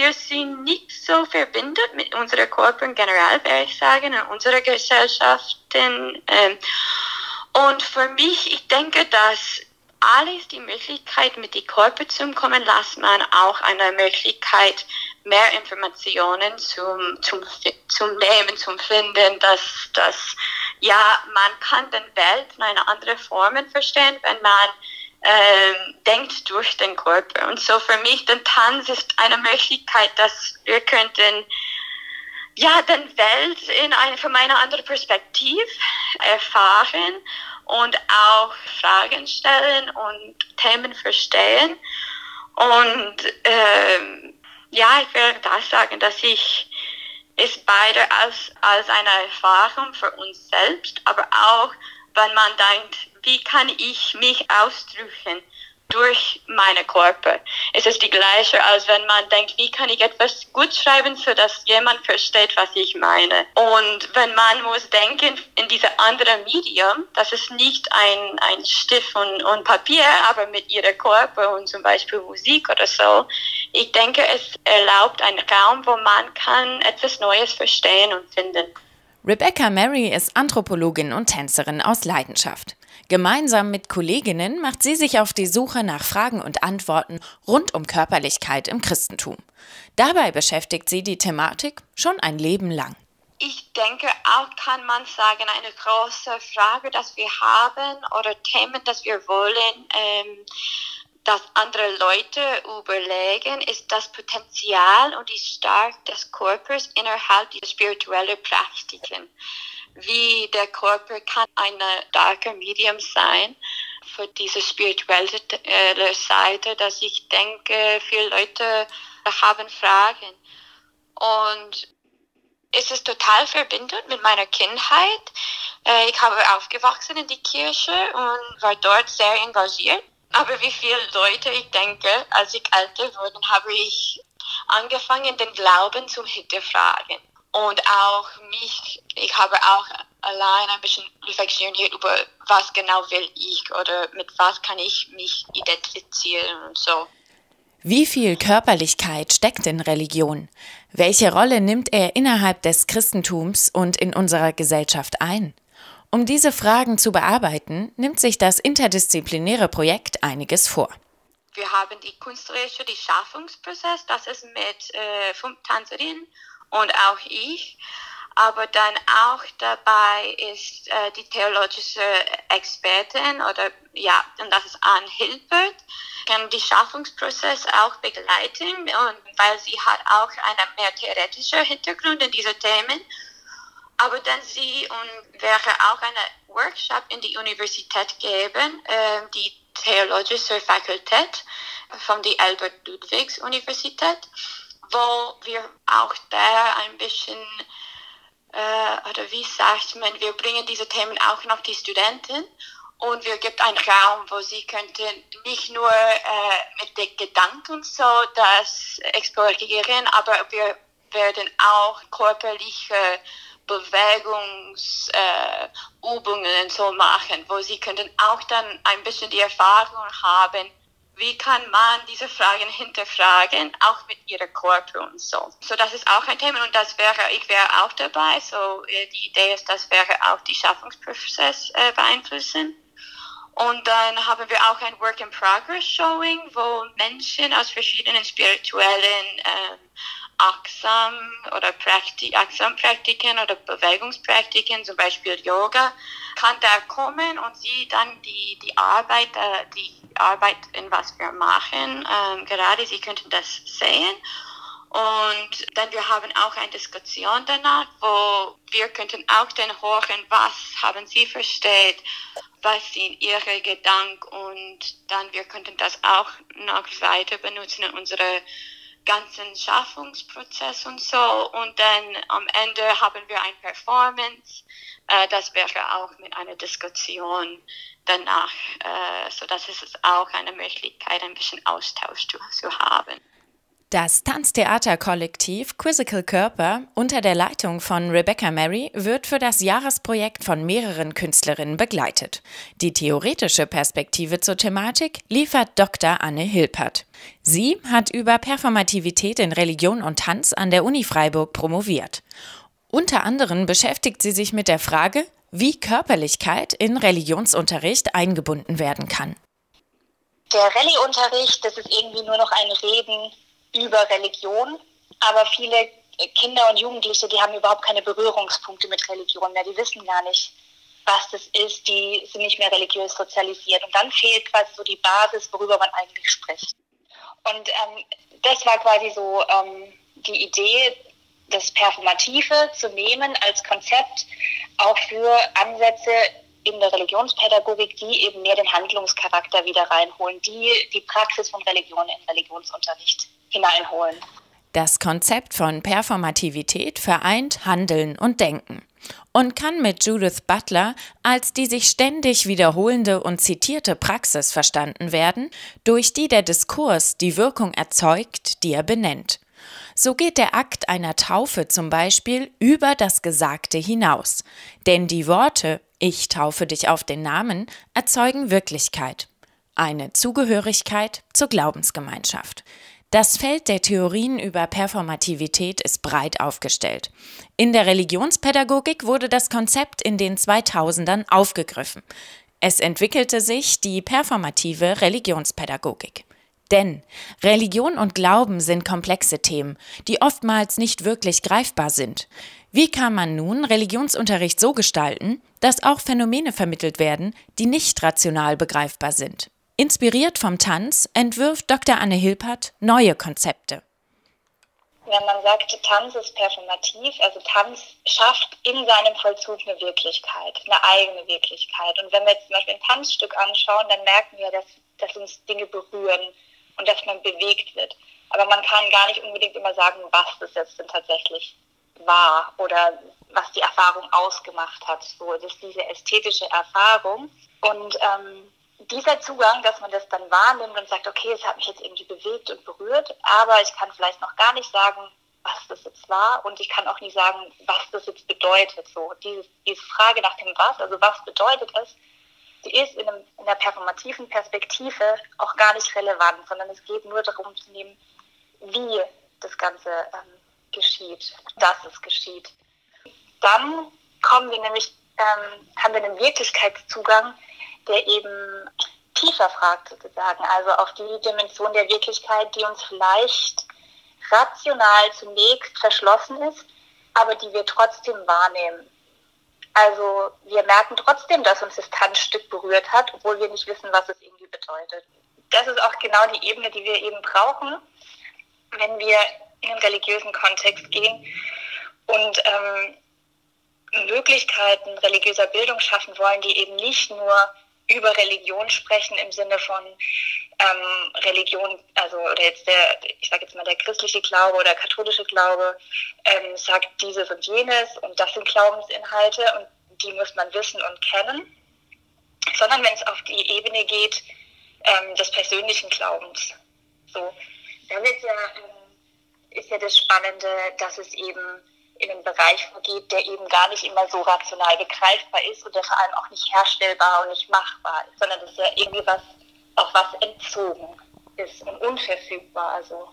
wir sind nicht so verbindet mit unseren Körpern generell, würde ich sagen, in unserer Gesellschaften. Ähm, und für mich, ich denke, dass alles die Möglichkeit, mit die Körper zu kommen, lässt man auch eine Möglichkeit, mehr Informationen zum, zum, zum Nehmen, zum Finden, dass, dass ja, man kann den Welt in eine andere Form verstehen, wenn man ähm, denkt durch den Körper. Und so für mich, der Tanz ist eine Möglichkeit, dass wir könnten ja, den Welt in eine, von einer anderen Perspektive erfahren und auch Fragen stellen und Themen verstehen. Und ähm, ja, ich werde das sagen, dass ich es beide als, als eine Erfahrung für uns selbst, aber auch, wenn man denkt, wie kann ich mich ausdrücken durch meinen Körper. Es ist die gleiche, als wenn man denkt, wie kann ich etwas gut schreiben, sodass jemand versteht, was ich meine. Und wenn man muss denken in diese andere Medium, das ist nicht ein, ein Stift und, und Papier, aber mit ihrem Körper und zum Beispiel Musik oder so. Ich denke, es erlaubt einen Raum, wo man kann etwas Neues verstehen und finden. Rebecca Mary ist Anthropologin und Tänzerin aus Leidenschaft. Gemeinsam mit Kolleginnen macht sie sich auf die Suche nach Fragen und Antworten rund um Körperlichkeit im Christentum. Dabei beschäftigt sie die Thematik schon ein Leben lang. Ich denke, auch kann man sagen, eine große Frage, dass wir haben oder Themen, dass wir wollen, ähm, dass andere Leute überlegen, ist das Potenzial und die Stärke des Körpers innerhalb der spirituellen Praktiken wie der Körper kann eine starke Medium sein für diese spirituelle äh, Seite, dass ich denke, viele Leute haben Fragen. Und es ist total verbindend mit meiner Kindheit. Äh, ich habe aufgewachsen in die Kirche und war dort sehr engagiert. Aber wie viele Leute, ich denke, als ich älter wurde, habe ich angefangen, den Glauben zu hinterfragen und auch mich, ich habe auch allein ein bisschen reflektioniert über was genau will ich oder mit was kann ich mich identifizieren und so. Wie viel Körperlichkeit steckt in Religion? Welche Rolle nimmt er innerhalb des Christentums und in unserer Gesellschaft ein? Um diese Fragen zu bearbeiten, nimmt sich das interdisziplinäre Projekt einiges vor. Wir haben die künstlerische, die Schaffungsprozess, das ist mit äh, fünf Tänzerinnen und auch ich. Aber dann auch dabei ist äh, die theologische Expertin oder ja, und das ist Anne Hilbert, kann die Schaffungsprozess auch begleiten und weil sie hat auch einen mehr theoretischen Hintergrund in diese Themen. Aber dann sie und wäre auch eine Workshop in die Universität geben, äh, die theologische Fakultät von der Albert Ludwigs Universität wo wir auch da ein bisschen, äh, oder wie sagt man, wir bringen diese Themen auch noch die Studenten und wir gibt einen Raum, wo sie könnten nicht nur äh, mit den Gedanken so das explorieren, aber wir werden auch körperliche Bewegungsübungen äh, so machen, wo sie könnten auch dann ein bisschen die Erfahrung haben, wie kann man diese Fragen hinterfragen, auch mit ihrem Körper und so. So, das ist auch ein Thema und das wäre, ich wäre auch dabei. So, äh, die Idee ist, das wäre auch die Schaffungsprozess äh, beeinflussen. Und dann haben wir auch ein Work in Progress Showing, wo Menschen aus verschiedenen spirituellen ähm, achtsam oder Praktik, achtsam Praktiken oder Bewegungspraktiken, zum Beispiel Yoga, kann da kommen und sie dann die, die Arbeit, äh, die Arbeit, in was wir machen, ähm, gerade sie könnten das sehen. Und dann wir haben auch eine Diskussion danach, wo wir könnten auch dann hören, was haben sie versteht, was sind ihre Gedanken und dann wir könnten das auch noch weiter benutzen in unsere ganzen Schaffungsprozess und so. Und dann am Ende haben wir ein Performance. Äh, das wäre auch mit einer Diskussion danach, äh, so es auch eine Möglichkeit, ein bisschen Austausch zu, zu haben. Das Tanztheaterkollektiv Quizzical Körper unter der Leitung von Rebecca Mary wird für das Jahresprojekt von mehreren Künstlerinnen begleitet. Die theoretische Perspektive zur Thematik liefert Dr. Anne Hilpert. Sie hat über Performativität in Religion und Tanz an der Uni Freiburg promoviert. Unter anderem beschäftigt sie sich mit der Frage, wie Körperlichkeit in Religionsunterricht eingebunden werden kann. Der Rallye-Unterricht, das ist irgendwie nur noch ein Reden über Religion, aber viele Kinder und Jugendliche, die haben überhaupt keine Berührungspunkte mit Religion mehr, die wissen gar nicht, was das ist, die sind nicht mehr religiös sozialisiert. Und dann fehlt quasi so die Basis, worüber man eigentlich spricht. Und ähm, das war quasi so ähm, die Idee, das Performative zu nehmen als Konzept auch für Ansätze in der Religionspädagogik, die eben mehr den Handlungscharakter wieder reinholen, die die Praxis von Religion in Religionsunterricht hineinholen. Das Konzept von Performativität vereint Handeln und Denken und kann mit Judith Butler als die sich ständig wiederholende und zitierte Praxis verstanden werden, durch die der Diskurs die Wirkung erzeugt, die er benennt. So geht der Akt einer Taufe zum Beispiel über das Gesagte hinaus, denn die Worte Ich taufe dich auf den Namen erzeugen Wirklichkeit, eine Zugehörigkeit zur Glaubensgemeinschaft. Das Feld der Theorien über Performativität ist breit aufgestellt. In der Religionspädagogik wurde das Konzept in den 2000ern aufgegriffen. Es entwickelte sich die performative Religionspädagogik. Denn Religion und Glauben sind komplexe Themen, die oftmals nicht wirklich greifbar sind. Wie kann man nun Religionsunterricht so gestalten, dass auch Phänomene vermittelt werden, die nicht rational begreifbar sind? Inspiriert vom Tanz entwirft Dr. Anne Hilpert neue Konzepte. Wenn man sagt, Tanz ist performativ, also Tanz schafft in seinem Vollzug eine Wirklichkeit, eine eigene Wirklichkeit. Und wenn wir jetzt zum Beispiel ein Tanzstück anschauen, dann merken wir, dass, dass uns Dinge berühren und dass man bewegt wird. Aber man kann gar nicht unbedingt immer sagen, was das jetzt denn tatsächlich war oder was die Erfahrung ausgemacht hat. So, das ist diese ästhetische Erfahrung. Und ähm, dieser Zugang, dass man das dann wahrnimmt und sagt, okay, es hat mich jetzt irgendwie bewegt und berührt, aber ich kann vielleicht noch gar nicht sagen, was das jetzt war und ich kann auch nicht sagen, was das jetzt bedeutet. So diese, diese Frage nach dem Was, also was bedeutet es, die ist in, einem, in einer performativen Perspektive auch gar nicht relevant, sondern es geht nur darum zu nehmen, wie das Ganze ähm, geschieht, dass es geschieht. Dann kommen wir nämlich, ähm, haben wir einen Wirklichkeitszugang, der eben tiefer fragt sozusagen, also auf die Dimension der Wirklichkeit, die uns vielleicht rational zunächst verschlossen ist, aber die wir trotzdem wahrnehmen. Also wir merken trotzdem, dass uns das Tanzstück berührt hat, obwohl wir nicht wissen, was es irgendwie bedeutet. Das ist auch genau die Ebene, die wir eben brauchen, wenn wir in den religiösen Kontext gehen und ähm, Möglichkeiten religiöser Bildung schaffen wollen, die eben nicht nur über Religion sprechen im Sinne von ähm, Religion, also oder jetzt der, ich sage jetzt mal der christliche Glaube oder katholische Glaube ähm, sagt dieses und jenes und das sind Glaubensinhalte und die muss man wissen und kennen, sondern wenn es auf die Ebene geht ähm, des persönlichen Glaubens. So, da wird ja, ähm, ist ja das Spannende, dass es eben in einen Bereich vorgeht, der eben gar nicht immer so rational begreifbar ist und der vor allem auch nicht herstellbar und nicht machbar ist, sondern das ist ja irgendwie was, auch was entzogen ist und unverfügbar. Also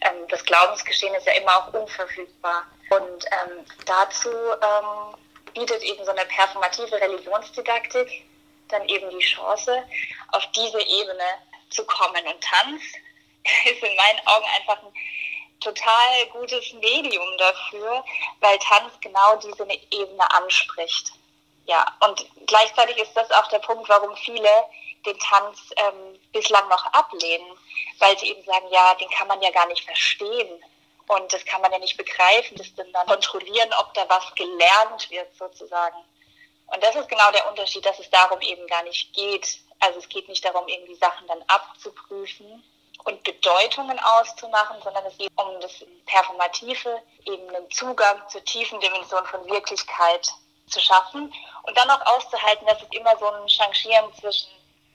ähm, das Glaubensgeschehen ist ja immer auch unverfügbar. Und ähm, dazu ähm, bietet eben so eine performative Religionsdidaktik dann eben die Chance, auf diese Ebene zu kommen. Und Tanz ist in meinen Augen einfach ein total gutes Medium dafür, weil Tanz genau diese Ebene anspricht. Ja, und gleichzeitig ist das auch der Punkt, warum viele den Tanz ähm, bislang noch ablehnen, weil sie eben sagen, ja, den kann man ja gar nicht verstehen und das kann man ja nicht begreifen, das dann kontrollieren, ob da was gelernt wird sozusagen. Und das ist genau der Unterschied, dass es darum eben gar nicht geht. Also es geht nicht darum, irgendwie Sachen dann abzuprüfen, und Bedeutungen auszumachen, sondern es geht um das Performative, eben einen Zugang zur tiefen Dimension von Wirklichkeit zu schaffen und dann auch auszuhalten, dass es immer so ein Changieren zwischen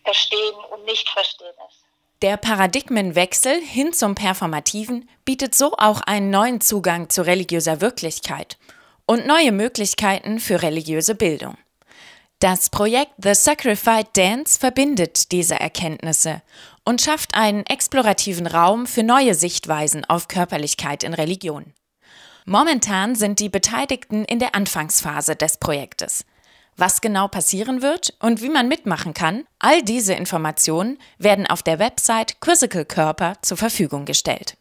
Verstehen und Nicht-Verstehen ist. Der Paradigmenwechsel hin zum Performativen bietet so auch einen neuen Zugang zu religiöser Wirklichkeit und neue Möglichkeiten für religiöse Bildung. Das Projekt The Sacrified Dance verbindet diese Erkenntnisse und schafft einen explorativen Raum für neue Sichtweisen auf Körperlichkeit in Religion. Momentan sind die Beteiligten in der Anfangsphase des Projektes. Was genau passieren wird und wie man mitmachen kann, all diese Informationen werden auf der Website Quizzical Körper zur Verfügung gestellt.